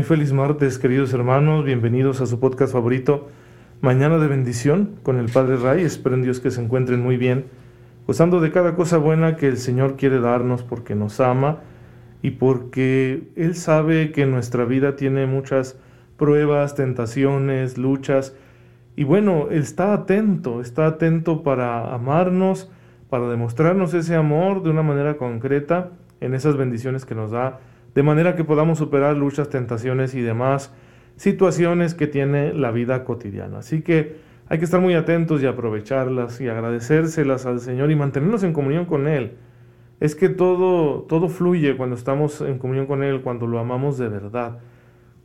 Muy feliz martes, queridos hermanos. Bienvenidos a su podcast favorito, Mañana de Bendición, con el Padre Ray. Espero en Dios que se encuentren muy bien, gozando de cada cosa buena que el Señor quiere darnos porque nos ama y porque Él sabe que nuestra vida tiene muchas pruebas, tentaciones, luchas. Y bueno, Él está atento, está atento para amarnos, para demostrarnos ese amor de una manera concreta en esas bendiciones que nos da de manera que podamos superar luchas, tentaciones y demás situaciones que tiene la vida cotidiana. Así que hay que estar muy atentos y aprovecharlas y agradecérselas al Señor y mantenernos en comunión con Él. Es que todo, todo fluye cuando estamos en comunión con Él, cuando lo amamos de verdad.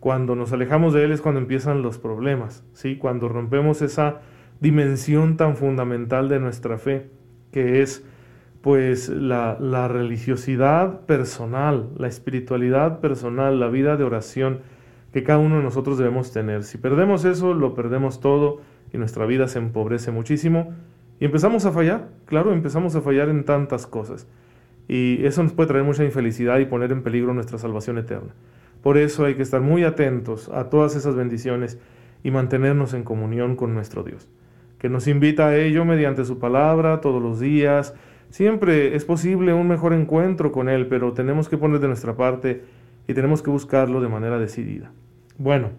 Cuando nos alejamos de Él es cuando empiezan los problemas, ¿sí? cuando rompemos esa dimensión tan fundamental de nuestra fe, que es pues la, la, religiosidad personal, la espiritualidad personal, la vida de oración que cada uno de nosotros debemos tener. Si perdemos eso, lo perdemos todo y nuestra vida se empobrece muchísimo y empezamos a fallar, claro, empezamos a fallar en tantas cosas. Y eso nos puede traer mucha infelicidad y poner en peligro nuestra salvación eterna. Por eso hay que estar muy atentos a todas esas bendiciones y mantenernos en comunión con nuestro Dios, que nos invita a ello mediante su palabra todos los días, Siempre es posible un mejor encuentro con Él, pero tenemos que poner de nuestra parte y tenemos que buscarlo de manera decidida. Bueno,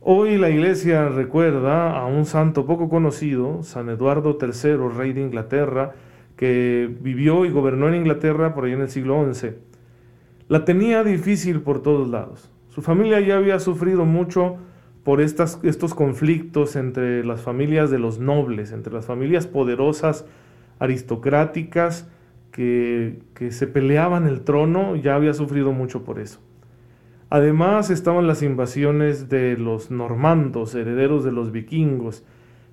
hoy la iglesia recuerda a un santo poco conocido, San Eduardo III, rey de Inglaterra, que vivió y gobernó en Inglaterra por ahí en el siglo XI. La tenía difícil por todos lados. Su familia ya había sufrido mucho por estos conflictos entre las familias de los nobles, entre las familias poderosas aristocráticas que, que se peleaban el trono, ya había sufrido mucho por eso. Además estaban las invasiones de los normandos, herederos de los vikingos,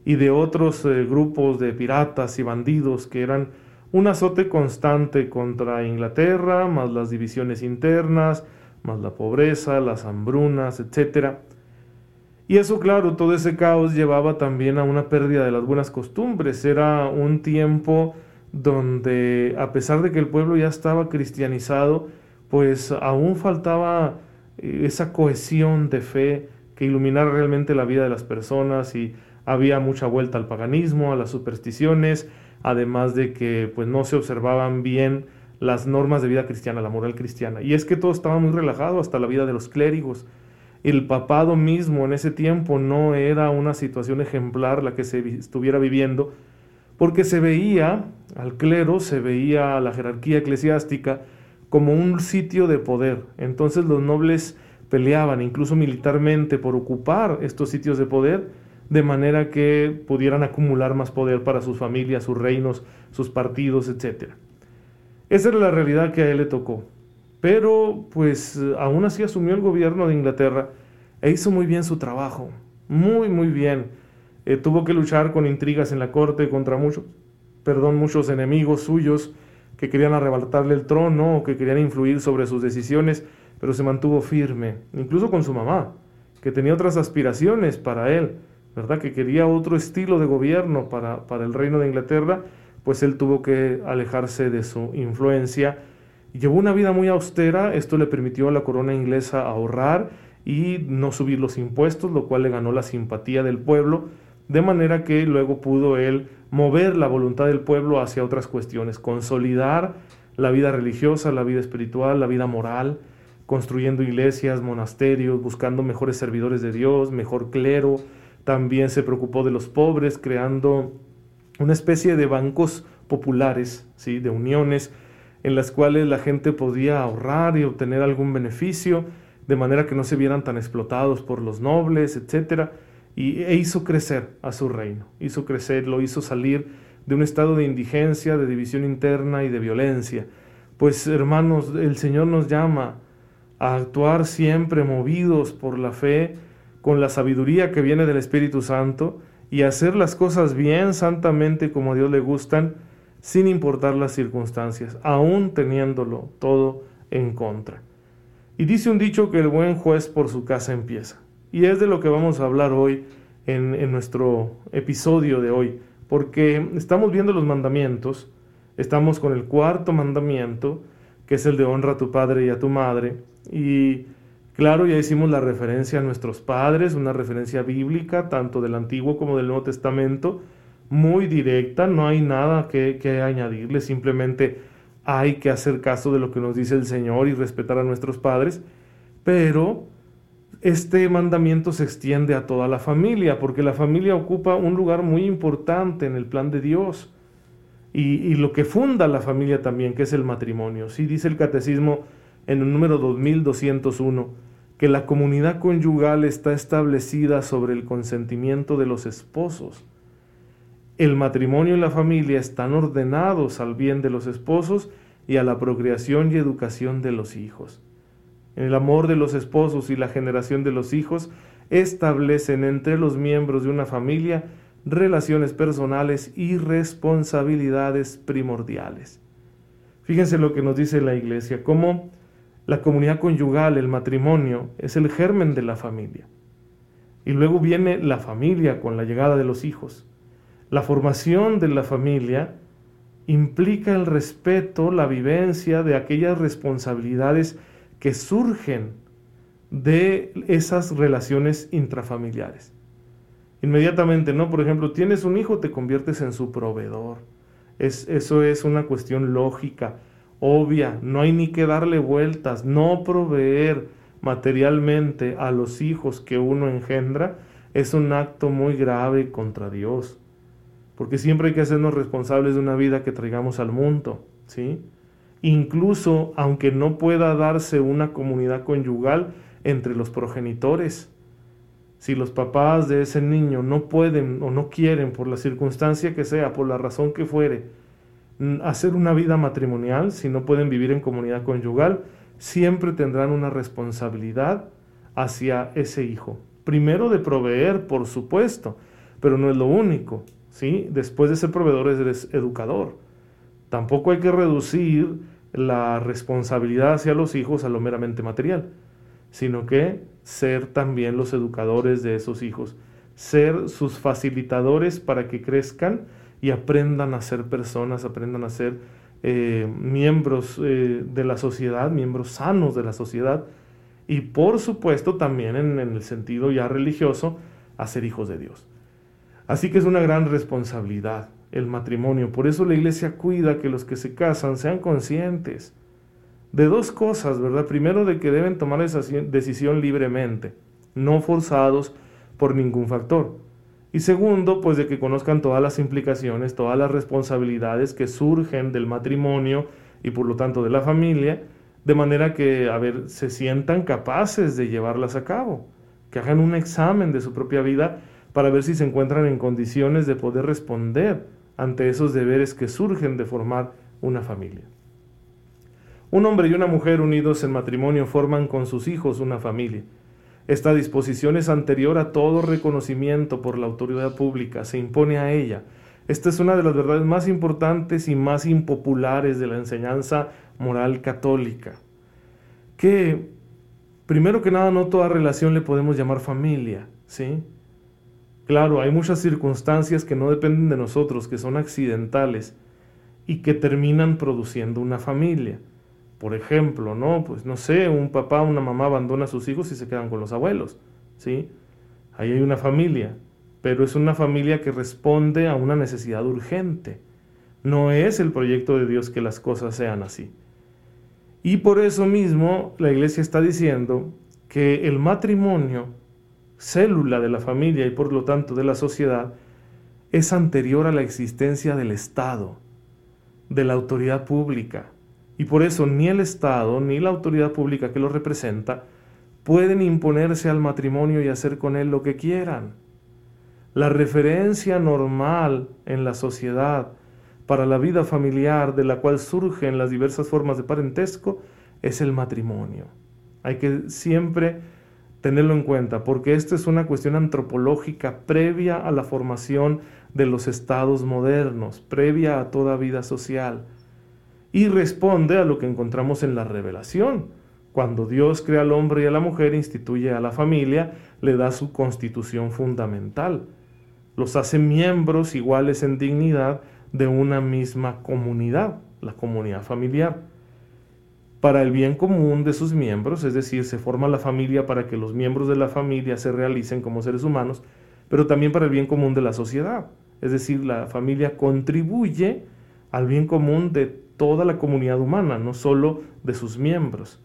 y de otros eh, grupos de piratas y bandidos que eran un azote constante contra Inglaterra, más las divisiones internas, más la pobreza, las hambrunas, etc. Y eso, claro, todo ese caos llevaba también a una pérdida de las buenas costumbres. Era un tiempo donde, a pesar de que el pueblo ya estaba cristianizado, pues aún faltaba eh, esa cohesión de fe que iluminara realmente la vida de las personas y había mucha vuelta al paganismo, a las supersticiones, además de que pues no se observaban bien las normas de vida cristiana, la moral cristiana. Y es que todo estaba muy relajado, hasta la vida de los clérigos. El papado mismo en ese tiempo no era una situación ejemplar la que se estuviera viviendo, porque se veía al clero, se veía a la jerarquía eclesiástica como un sitio de poder. Entonces los nobles peleaban incluso militarmente por ocupar estos sitios de poder, de manera que pudieran acumular más poder para sus familias, sus reinos, sus partidos, etc. Esa era la realidad que a él le tocó. Pero pues aún así asumió el gobierno de Inglaterra e hizo muy bien su trabajo, muy muy bien. Eh, tuvo que luchar con intrigas en la corte contra muchos, perdón, muchos enemigos suyos que querían arrebatarle el trono o que querían influir sobre sus decisiones, pero se mantuvo firme, incluso con su mamá, que tenía otras aspiraciones para él, ¿verdad? Que quería otro estilo de gobierno para, para el reino de Inglaterra, pues él tuvo que alejarse de su influencia Llevó una vida muy austera, esto le permitió a la corona inglesa ahorrar y no subir los impuestos, lo cual le ganó la simpatía del pueblo, de manera que luego pudo él mover la voluntad del pueblo hacia otras cuestiones, consolidar la vida religiosa, la vida espiritual, la vida moral, construyendo iglesias, monasterios, buscando mejores servidores de Dios, mejor clero, también se preocupó de los pobres, creando una especie de bancos populares, ¿sí? de uniones, en las cuales la gente podía ahorrar y obtener algún beneficio, de manera que no se vieran tan explotados por los nobles, etc. Y, e hizo crecer a su reino, hizo crecer, lo hizo salir de un estado de indigencia, de división interna y de violencia. Pues hermanos, el Señor nos llama a actuar siempre movidos por la fe, con la sabiduría que viene del Espíritu Santo, y hacer las cosas bien, santamente, como a Dios le gustan, sin importar las circunstancias, aún teniéndolo todo en contra. Y dice un dicho que el buen juez por su casa empieza. Y es de lo que vamos a hablar hoy en, en nuestro episodio de hoy, porque estamos viendo los mandamientos, estamos con el cuarto mandamiento, que es el de honra a tu padre y a tu madre, y claro, ya hicimos la referencia a nuestros padres, una referencia bíblica, tanto del Antiguo como del Nuevo Testamento, muy directa, no hay nada que, añadirle, simplemente hay que hacer caso de lo que nos dice el Señor y respetar a nuestros padres, pero este mandamiento se extiende a toda la familia, porque la familia ocupa un lugar muy importante en el plan de Dios. Y, y, lo que funda la familia también, que es el matrimonio. Sí dice el catecismo en el número 2201, que la comunidad conyugal está establecida sobre el consentimiento de los esposos. El matrimonio y la familia están ordenados al bien de los esposos y a la procreación y educación de los hijos. El amor de los esposos y la generación de los hijos establecen entre los miembros de una familia relaciones personales y responsabilidades primordiales. Fíjense lo que nos dice la iglesia, cómo la comunidad conyugal, el matrimonio, es el germen de la familia. Y luego viene la familia con la llegada de los hijos. La formación de la familia implica el respeto, la vivencia de aquellas responsabilidades que surgen de esas relaciones intrafamiliares. Inmediatamente, ¿no? Por ejemplo, tienes un hijo, te conviertes en su proveedor. Es, eso es una cuestión lógica obvia, no hay ni que darle vueltas, no proveer materialmente a los hijos que uno engendra es un acto muy grave contra Dios, porque siempre hay que hacernos responsables de una vida que traigamos al mundo, ¿sí? Incluso aunque no pueda darse una comunidad conyugal entre los progenitores, si los papás de ese niño no pueden o no quieren, por la circunstancia que sea, por la razón que fuere, hacer una vida matrimonial, si no pueden vivir en comunidad conyugal, siempre tendrán una responsabilidad hacia ese hijo. Primero de proveer, por supuesto, pero no es lo único. ¿Sí? Después de ser proveedor eres educador. Tampoco hay que reducir la responsabilidad hacia los hijos a lo meramente material, sino que ser también los educadores de esos hijos, ser sus facilitadores para que crezcan y aprendan a ser personas, aprendan a ser eh, miembros eh, de la sociedad, miembros sanos de la sociedad y por supuesto también en, en el sentido ya religioso, a ser hijos de Dios. Así que es una gran responsabilidad el matrimonio. Por eso la iglesia cuida que los que se casan sean conscientes de dos cosas, ¿verdad? Primero, de que deben tomar esa decisión libremente, no forzados por ningún factor. Y segundo, pues de que conozcan todas las implicaciones, todas las responsabilidades que surgen del matrimonio y por lo tanto de la familia, de manera que, a ver, se sientan capaces de llevarlas a cabo, que hagan un examen de su propia vida para ver si se encuentran en condiciones de poder responder ante esos deberes que surgen de formar una familia. Un hombre y una mujer unidos en matrimonio forman con sus hijos una familia. Esta disposición es anterior a todo reconocimiento por la autoridad pública, se impone a ella. Esta es una de las verdades más importantes y más impopulares de la enseñanza moral católica. Que, primero que nada, no toda relación le podemos llamar familia, ¿sí? Claro, hay muchas circunstancias que no dependen de nosotros, que son accidentales y que terminan produciendo una familia. Por ejemplo, ¿no? Pues no sé, un papá, una mamá abandona a sus hijos y se quedan con los abuelos, ¿sí? Ahí hay una familia, pero es una familia que responde a una necesidad urgente. No es el proyecto de Dios que las cosas sean así. Y por eso mismo la iglesia está diciendo que el matrimonio, célula de la familia y por lo tanto de la sociedad, es anterior a la existencia del Estado, de la autoridad pública, y por eso ni el Estado ni la autoridad pública que lo representa pueden imponerse al matrimonio y hacer con él lo que quieran. La referencia normal en la sociedad para la vida familiar de la cual surgen las diversas formas de parentesco es el matrimonio. Hay que siempre tenerlo en cuenta, porque esta es una cuestión antropológica previa a la formación de los estados modernos, previa a toda vida social, y responde a lo que encontramos en la revelación. Cuando Dios crea al hombre y a la mujer, instituye a la familia, le da su constitución fundamental, los hace miembros iguales en dignidad de una misma comunidad, la comunidad familiar para el bien común de sus miembros, es decir, se forma la familia para que los miembros de la familia se realicen como seres humanos, pero también para el bien común de la sociedad. Es decir, la familia contribuye al bien común de toda la comunidad humana, no solo de sus miembros.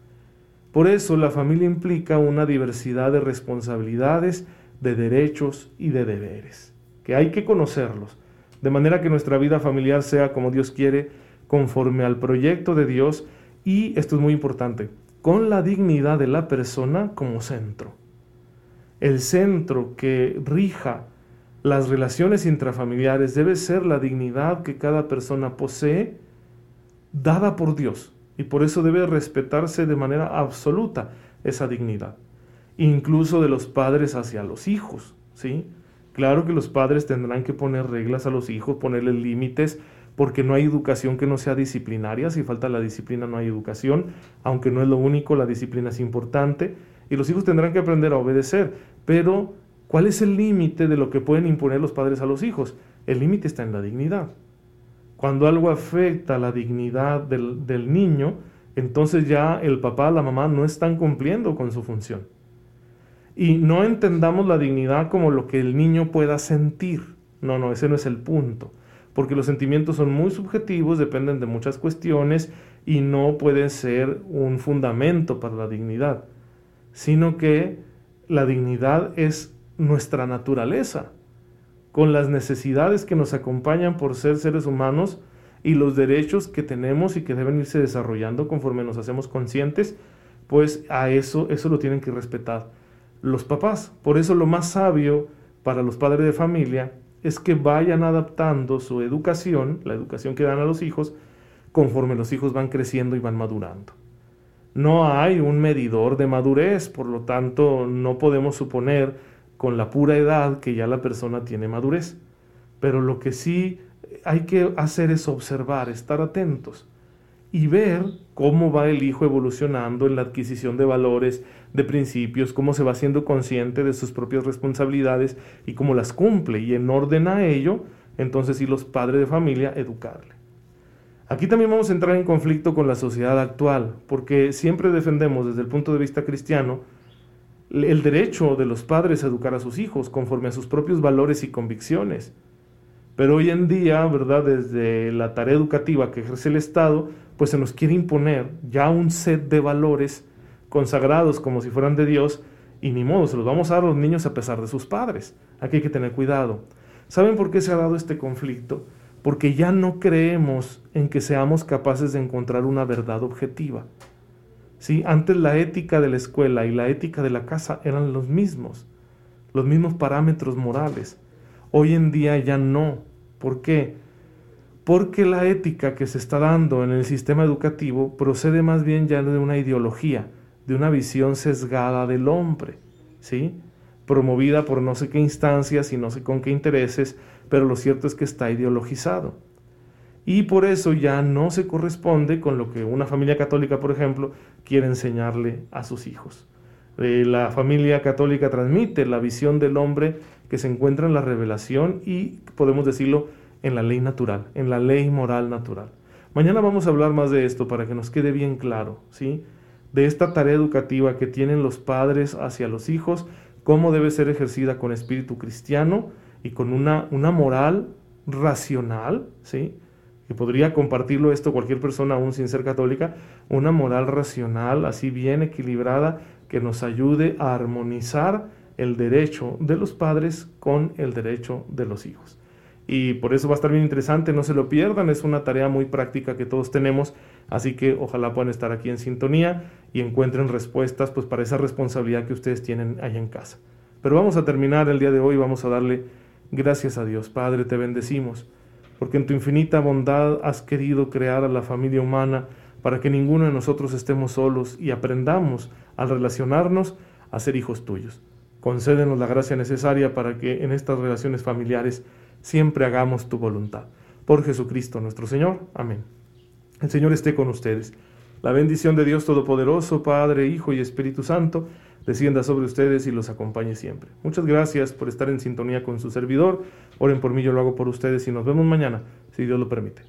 Por eso la familia implica una diversidad de responsabilidades, de derechos y de deberes, que hay que conocerlos, de manera que nuestra vida familiar sea como Dios quiere, conforme al proyecto de Dios, y esto es muy importante, con la dignidad de la persona como centro. El centro que rija las relaciones intrafamiliares debe ser la dignidad que cada persona posee, dada por Dios, y por eso debe respetarse de manera absoluta esa dignidad, incluso de los padres hacia los hijos, ¿sí? Claro que los padres tendrán que poner reglas a los hijos, ponerles límites, porque no hay educación que no sea disciplinaria, si falta la disciplina no hay educación, aunque no es lo único, la disciplina es importante, y los hijos tendrán que aprender a obedecer, pero ¿cuál es el límite de lo que pueden imponer los padres a los hijos? El límite está en la dignidad. Cuando algo afecta la dignidad del, del niño, entonces ya el papá, la mamá no están cumpliendo con su función. Y no entendamos la dignidad como lo que el niño pueda sentir. No, no, ese no es el punto porque los sentimientos son muy subjetivos, dependen de muchas cuestiones y no pueden ser un fundamento para la dignidad, sino que la dignidad es nuestra naturaleza, con las necesidades que nos acompañan por ser seres humanos y los derechos que tenemos y que deben irse desarrollando conforme nos hacemos conscientes, pues a eso eso lo tienen que respetar los papás. Por eso lo más sabio para los padres de familia es que vayan adaptando su educación, la educación que dan a los hijos, conforme los hijos van creciendo y van madurando. No hay un medidor de madurez, por lo tanto no podemos suponer con la pura edad que ya la persona tiene madurez. Pero lo que sí hay que hacer es observar, estar atentos y ver cómo va el hijo evolucionando en la adquisición de valores, de principios, cómo se va siendo consciente de sus propias responsabilidades y cómo las cumple. Y en orden a ello, entonces sí los padres de familia educarle. Aquí también vamos a entrar en conflicto con la sociedad actual, porque siempre defendemos desde el punto de vista cristiano el derecho de los padres a educar a sus hijos conforme a sus propios valores y convicciones. Pero hoy en día, ¿verdad? Desde la tarea educativa que ejerce el Estado, pues se nos quiere imponer ya un set de valores consagrados como si fueran de Dios y ni modo, se los vamos a dar a los niños a pesar de sus padres. Aquí hay que tener cuidado. ¿Saben por qué se ha dado este conflicto? Porque ya no creemos en que seamos capaces de encontrar una verdad objetiva. ¿Sí? Antes la ética de la escuela y la ética de la casa eran los mismos, los mismos parámetros morales. Hoy en día ya no. ¿Por qué? Porque la ética que se está dando en el sistema educativo procede más bien ya de una ideología, de una visión sesgada del hombre, ¿sí? promovida por no sé qué instancias y no sé con qué intereses, pero lo cierto es que está ideologizado. Y por eso ya no se corresponde con lo que una familia católica, por ejemplo, quiere enseñarle a sus hijos. Eh, la familia católica transmite la visión del hombre que se encuentra en la revelación y, podemos decirlo, en la ley natural, en la ley moral natural. Mañana vamos a hablar más de esto para que nos quede bien claro, ¿sí? De esta tarea educativa que tienen los padres hacia los hijos, cómo debe ser ejercida con espíritu cristiano y con una, una moral racional, ¿sí? Que podría compartirlo esto cualquier persona aún sin ser católica, una moral racional, así bien equilibrada, que nos ayude a armonizar el derecho de los padres con el derecho de los hijos y por eso va a estar bien interesante, no se lo pierdan, es una tarea muy práctica que todos tenemos, así que ojalá puedan estar aquí en sintonía y encuentren respuestas pues para esa responsabilidad que ustedes tienen ahí en casa. Pero vamos a terminar el día de hoy, vamos a darle Gracias a Dios, Padre, te bendecimos, porque en tu infinita bondad has querido crear a la familia humana para que ninguno de nosotros estemos solos y aprendamos al relacionarnos a ser hijos tuyos. Concédenos la gracia necesaria para que en estas relaciones familiares siempre hagamos tu voluntad. Por Jesucristo nuestro Señor. Amén. El Señor esté con ustedes. La bendición de Dios Todopoderoso, Padre, Hijo y Espíritu Santo, descienda sobre ustedes y los acompañe siempre. Muchas gracias por estar en sintonía con su servidor. Oren por mí, yo lo hago por ustedes y nos vemos mañana, si Dios lo permite.